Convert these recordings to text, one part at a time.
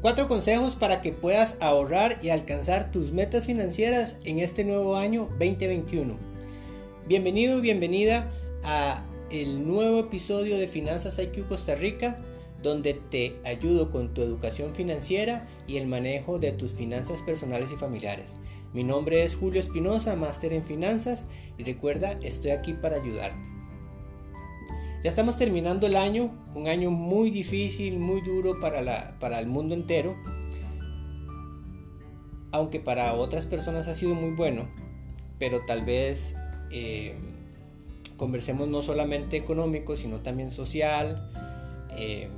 Cuatro consejos para que puedas ahorrar y alcanzar tus metas financieras en este nuevo año 2021. Bienvenido y bienvenida a el nuevo episodio de Finanzas IQ Costa Rica, donde te ayudo con tu educación financiera y el manejo de tus finanzas personales y familiares. Mi nombre es Julio Espinosa, máster en finanzas y recuerda, estoy aquí para ayudarte. Ya estamos terminando el año, un año muy difícil, muy duro para, la, para el mundo entero, aunque para otras personas ha sido muy bueno, pero tal vez eh, conversemos no solamente económico, sino también social, eh,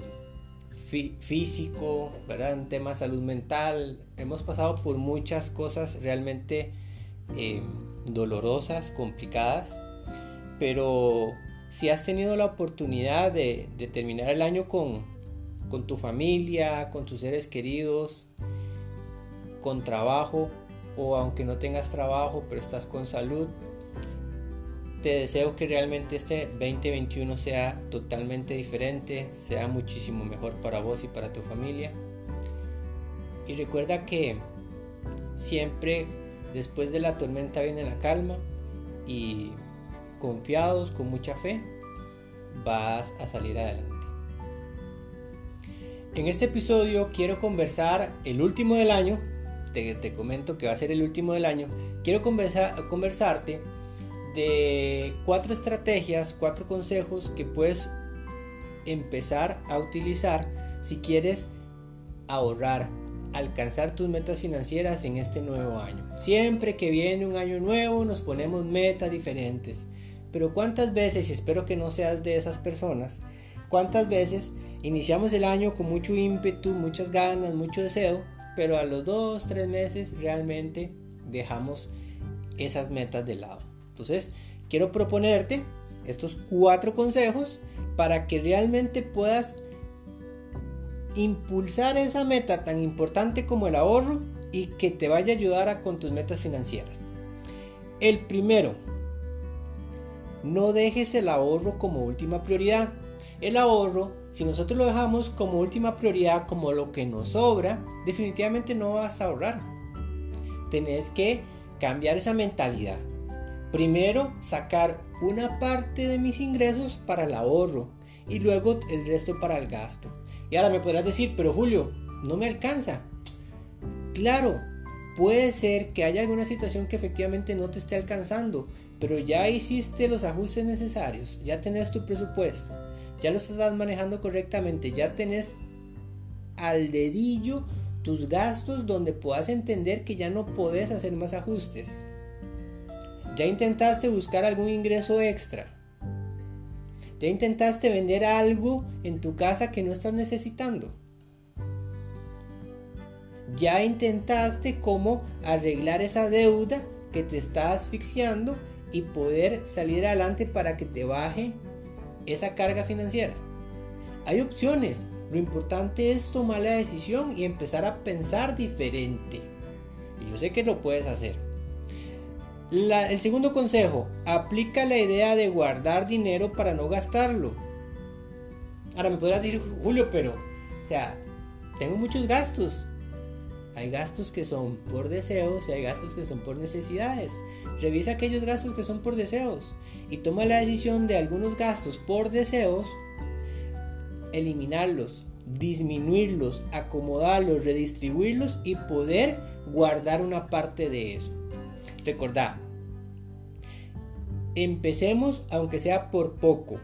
físico, ¿verdad? En tema salud mental. Hemos pasado por muchas cosas realmente eh, dolorosas, complicadas, pero si has tenido la oportunidad de, terminar el año con, con tu familia, con tus seres queridos, con trabajo, o aunque no tengas trabajo, pero estás con salud, te deseo que realmente este 2021 sea totalmente diferente, sea muchísimo mejor para vos y para tu familia. Y recuerda que siempre después de la tormenta viene la calma y confiados, con mucha fe, vas a salir adelante. En este episodio quiero conversar el último del año, te, comento que va a ser el último del año, quiero conversar, conversarte de cuatro estrategias, cuatro consejos que puedes empezar a utilizar si quieres ahorrar, alcanzar tus metas financieras en este nuevo año. Siempre que viene un año nuevo nos ponemos metas diferentes. Pero cuántas veces, y espero que no seas de esas personas, cuántas veces iniciamos el año con mucho ímpetu, muchas ganas, mucho deseo, pero a los dos, tres meses realmente dejamos esas metas de lado. Entonces, quiero proponerte estos cuatro consejos para que realmente puedas impulsar esa meta tan importante como el ahorro y que te vaya a ayudar a, con tus metas financieras. El primero, no dejes el ahorro como última prioridad. El ahorro, si nosotros lo dejamos como última prioridad, como lo que nos sobra, definitivamente no vas a ahorrar. Tenés que cambiar esa mentalidad. Primero, sacar una parte de mis ingresos para el ahorro y luego el resto para el gasto. Y ahora me podrás decir, pero Julio, no me alcanza. Claro, puede ser que haya alguna situación que efectivamente no te esté alcanzando, pero ya hiciste los ajustes necesarios, ya tenés tu presupuesto, ya lo estás manejando correctamente, ya tenés al dedillo tus gastos donde puedas entender que ya no podés hacer más ajustes. Ya intentaste buscar algún ingreso extra. Ya intentaste vender algo en tu casa que no estás necesitando. Ya intentaste cómo arreglar esa deuda que te está asfixiando y poder salir adelante para que te baje esa carga financiera. Hay opciones, lo importante es tomar la decisión y empezar a pensar diferente. Y yo sé que lo puedes hacer. el segundo consejo, aplica la idea de guardar dinero para no gastarlo. Ahora me podrás decir, Julio, pero, o sea, tengo muchos gastos. Hay gastos que son por deseos y hay gastos que son por necesidades. Revisa aquellos gastos que son por deseos y toma la decisión de algunos gastos por deseos, eliminarlos, disminuirlos, acomodarlos, redistribuirlos y poder guardar una parte de eso. Recordad, empecemos aunque sea por poco.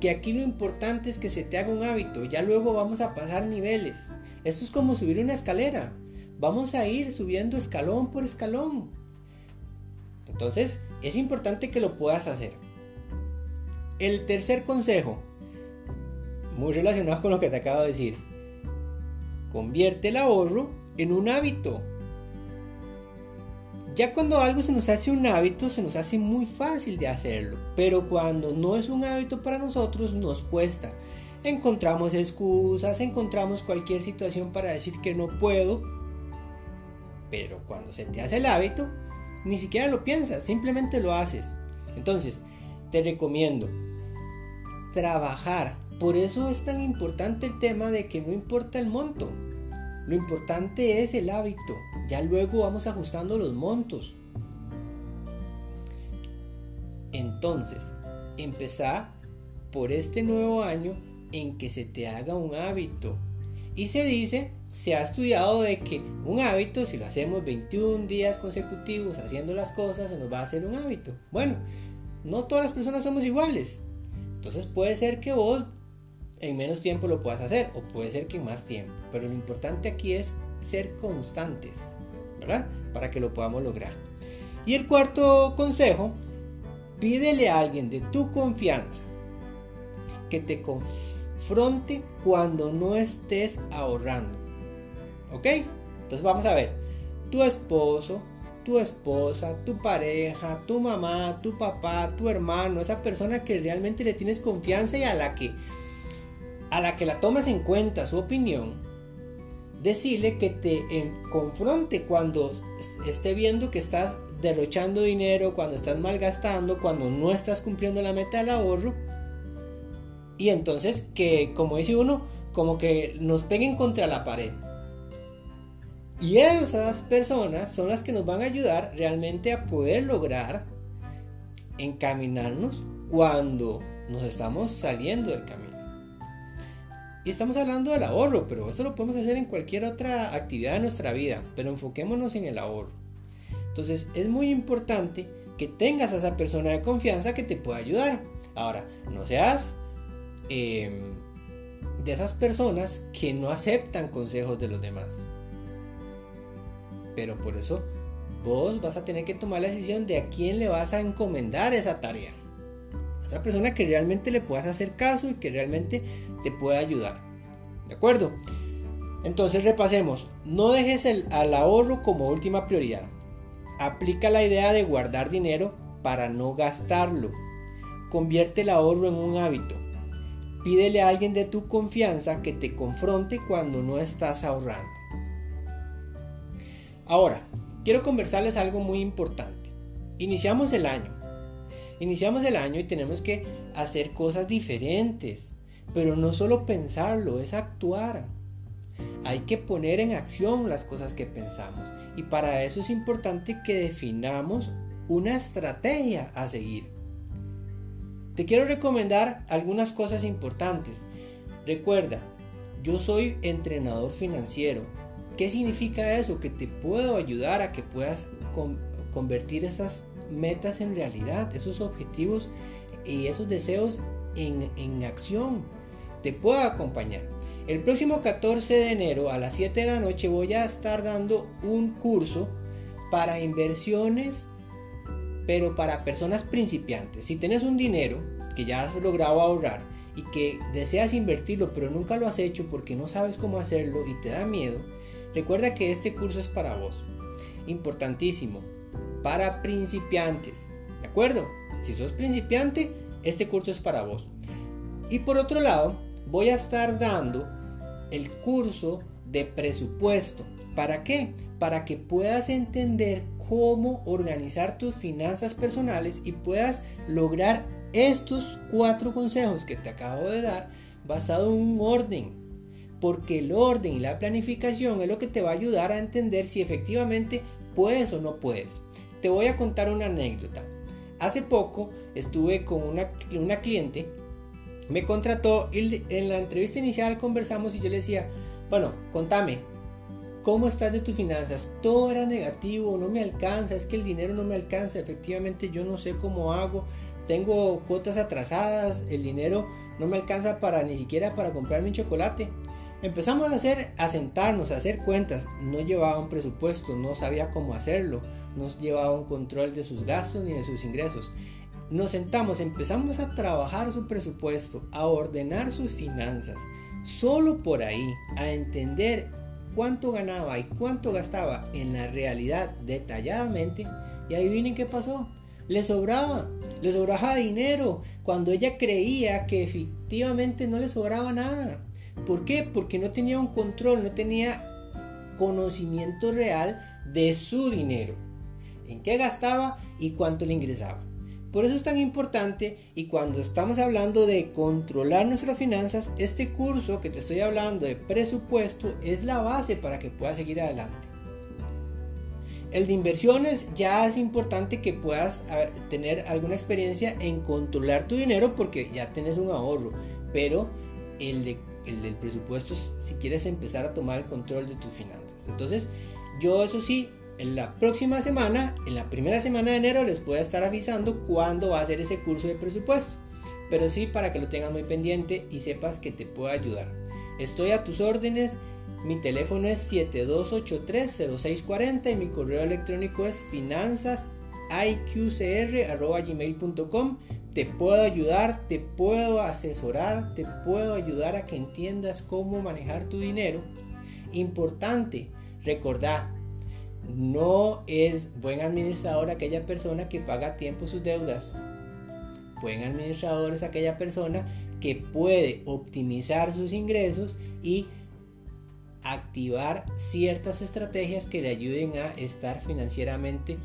Que aquí lo importante es que se te haga un hábito, ya luego vamos a pasar niveles. Esto es como subir una escalera. Vamos a ir subiendo escalón por escalón. Entonces, es importante que lo puedas hacer. El tercer consejo, muy relacionado con lo que te acabo de decir, convierte el ahorro en un hábito. Ya cuando algo se nos hace un hábito, se nos hace muy fácil de hacerlo, pero cuando no es un hábito para nosotros, nos cuesta. Encontramos excusas, encontramos cualquier situación para decir que no puedo, pero cuando se te hace el hábito, ni siquiera lo piensas, simplemente lo haces. Entonces, te recomiendo trabajar. Por eso es tan importante el tema de que no importa el monto. Lo importante es el hábito. Ya luego vamos ajustando los montos. Entonces, empezá por este nuevo año en que se te haga un hábito. Y se dice, se ha estudiado de que un hábito, si lo hacemos 21 días consecutivos haciendo las cosas, se nos va a hacer un hábito. Bueno, no todas las personas somos iguales. Entonces puede ser que vos en menos tiempo lo puedas hacer o puede ser que en más tiempo. Pero lo importante aquí es ser constantes, ¿verdad? Para que lo podamos lograr. Y el cuarto consejo, pídele a alguien de tu confianza que te confronte cuando no estés ahorrando. ¿Ok? Entonces vamos a ver. Tu esposo, tu esposa, tu pareja, tu mamá, tu papá, tu hermano, esa persona que realmente le tienes confianza y a la que a la que la tomas en cuenta su opinión, decirle que te confronte cuando esté viendo que estás derrochando dinero, cuando estás malgastando, cuando no estás cumpliendo la meta del ahorro. Y entonces que, como dice uno, como que nos peguen contra la pared. Y esas personas son las que nos van a ayudar realmente a poder lograr encaminarnos cuando nos estamos saliendo del camino. Y estamos hablando del ahorro, pero esto lo podemos hacer en cualquier otra actividad de nuestra vida, pero enfoquémonos en el ahorro. Entonces es muy importante que tengas a esa persona de confianza que te pueda ayudar. Ahora, no seas em, de esas personas que no aceptan consejos de los demás. Pero por eso vos vas a tener que tomar la decisión de a quién le vas a encomendar esa tarea. A esa persona que realmente le puedas hacer caso y que realmente te pueda ayudar. ¿De acuerdo? Entonces repasemos. No dejes el, al ahorro como última prioridad. Aplica la idea de guardar dinero para no gastarlo. Convierte el ahorro en un hábito. Pídele a alguien de tu confianza que te confronte cuando no estás ahorrando. Ahora, quiero conversarles algo muy importante. Iniciamos el año. Iniciamos el año y tenemos que hacer cosas diferentes. Pero no solo pensarlo, es actuar. Hay que poner en acción las cosas que pensamos. Y para eso es importante que definamos una estrategia a seguir. Te quiero recomendar algunas cosas importantes. Recuerda, yo soy entrenador financiero. ¿Qué significa eso? Que te puedo ayudar a que puedas convertir esas metas en realidad, esos objetivos y esos deseos en, en acción te puedo acompañar. El próximo 14 de enero a las 7 de la noche voy a estar dando un curso para inversiones, pero para personas principiantes. Si tienes un dinero que ya has logrado ahorrar y que deseas invertirlo, pero nunca lo has hecho porque no sabes cómo hacerlo y te da miedo, recuerda que este curso es para vos. Importantísimo, para principiantes. ¿De acuerdo? Si sos principiante, este curso es para vos. Y por otro lado, voy a estar dando el curso de presupuesto. ¿Para qué? Para que puedas entender cómo organizar tus finanzas personales y puedas lograr estos cuatro consejos que te acabo de dar basado en un orden. Porque el orden y la planificación es lo que te va a ayudar a entender si efectivamente puedes o no puedes. Te voy a contar una anécdota. Hace poco estuve con una, una cliente me contrató y en la entrevista inicial conversamos y yo le decía, bueno, contame, ¿cómo estás de tus finanzas? Todo era negativo, no me alcanza, es que el dinero no me alcanza, efectivamente yo no sé cómo hago, tengo cuotas atrasadas, el dinero no me alcanza para ni siquiera para comprar mi chocolate. Empezamos a hacer, a sentarnos, a hacer cuentas. No llevaba un presupuesto, no sabía cómo hacerlo, no llevaba un control de sus gastos ni de sus ingresos nos sentamos, empezamos a trabajar su presupuesto, a ordenar sus finanzas, solo por ahí, a entender cuánto ganaba y cuánto gastaba en la realidad detalladamente, y ahí vienen qué pasó. Le sobraba, le sobraba dinero cuando ella creía que efectivamente no le sobraba nada. ¿Por qué? Porque no tenía un control, no tenía conocimiento real de su dinero, en qué gastaba y cuánto le ingresaba. Por eso es tan importante y cuando estamos hablando de controlar nuestras finanzas, este curso que te estoy hablando de presupuesto es la base para que puedas seguir adelante. El de inversiones ya es importante que puedas tener alguna experiencia en controlar tu dinero porque ya tienes un ahorro, pero el, de, el del presupuesto si quieres empezar a tomar el control de tus finanzas. Entonces, yo eso sí, en la próxima semana, en la primera semana de enero, les voy a estar avisando cuándo va a ser ese curso de presupuesto. Pero sí para que lo tengas muy pendiente y sepas que te puedo ayudar. Estoy a tus órdenes. Mi teléfono es 7283-0640 y mi correo electrónico es finanzasiqcr.gmail.com Te puedo ayudar, te puedo asesorar, te puedo ayudar a que entiendas cómo manejar tu dinero. Importante, recordar, no es buen administrador aquella persona que paga a tiempo sus deudas. Buen administrador es aquella persona que puede optimizar sus ingresos y activar ciertas estrategias que le ayuden a estar financieramente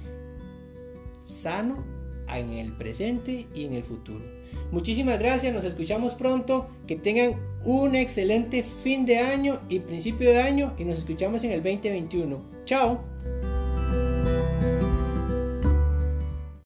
sano en el presente y en el futuro. Muchísimas gracias, nos escuchamos pronto, que tengan un excelente fin de año y principio de año y nos escuchamos en el 2021. Chao.